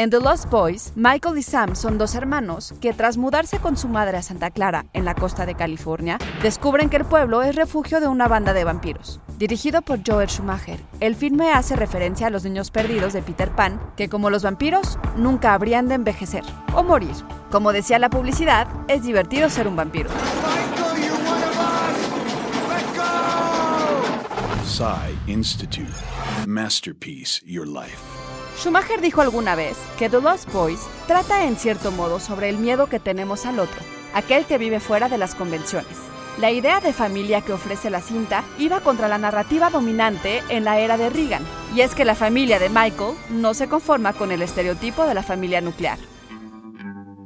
En The Lost Boys, Michael y Sam son dos hermanos que tras mudarse con su madre a Santa Clara, en la costa de California, descubren que el pueblo es refugio de una banda de vampiros. Dirigido por Joel Schumacher, el filme hace referencia a los niños perdidos de Peter Pan, que como los vampiros, nunca habrían de envejecer o morir. Como decía la publicidad, es divertido ser un vampiro. Psy Institute. Masterpiece Your Life. Schumacher dijo alguna vez que The Lost Boys trata en cierto modo sobre el miedo que tenemos al otro, aquel que vive fuera de las convenciones. La idea de familia que ofrece la cinta iba contra la narrativa dominante en la era de Reagan, y es que la familia de Michael no se conforma con el estereotipo de la familia nuclear.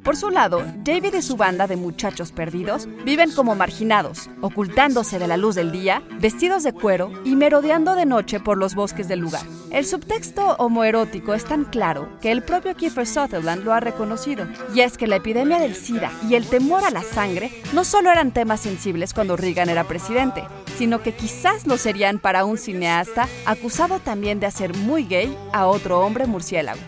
Por su lado, David y su banda de muchachos perdidos viven como marginados, ocultándose de la luz del día, vestidos de cuero y merodeando de noche por los bosques del lugar. El subtexto homoerótico es tan claro que el propio Kiefer Sutherland lo ha reconocido, y es que la epidemia del SIDA y el temor a la sangre no solo eran temas sensibles cuando Reagan era presidente, sino que quizás lo serían para un cineasta acusado también de hacer muy gay a otro hombre murciélago.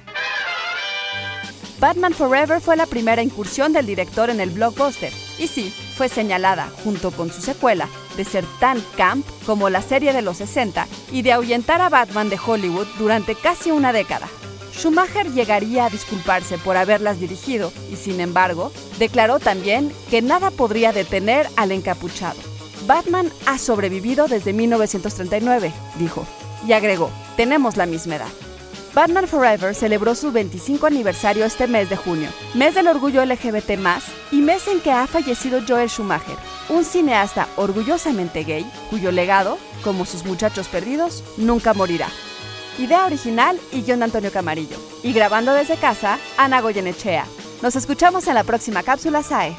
Batman Forever fue la primera incursión del director en el blockbuster, y sí, fue señalada, junto con su secuela, de ser tan camp como la serie de los 60 y de ahuyentar a Batman de Hollywood durante casi una década. Schumacher llegaría a disculparse por haberlas dirigido y, sin embargo, declaró también que nada podría detener al encapuchado. Batman ha sobrevivido desde 1939, dijo, y agregó, tenemos la misma edad. Batman Forever celebró su 25 aniversario este mes de junio, mes del orgullo LGBT+, y mes en que ha fallecido Joel Schumacher, un cineasta orgullosamente gay, cuyo legado, como sus muchachos perdidos, nunca morirá. Idea original y guion de Antonio Camarillo. Y grabando desde casa, Ana Goyenechea. Nos escuchamos en la próxima cápsula SAE.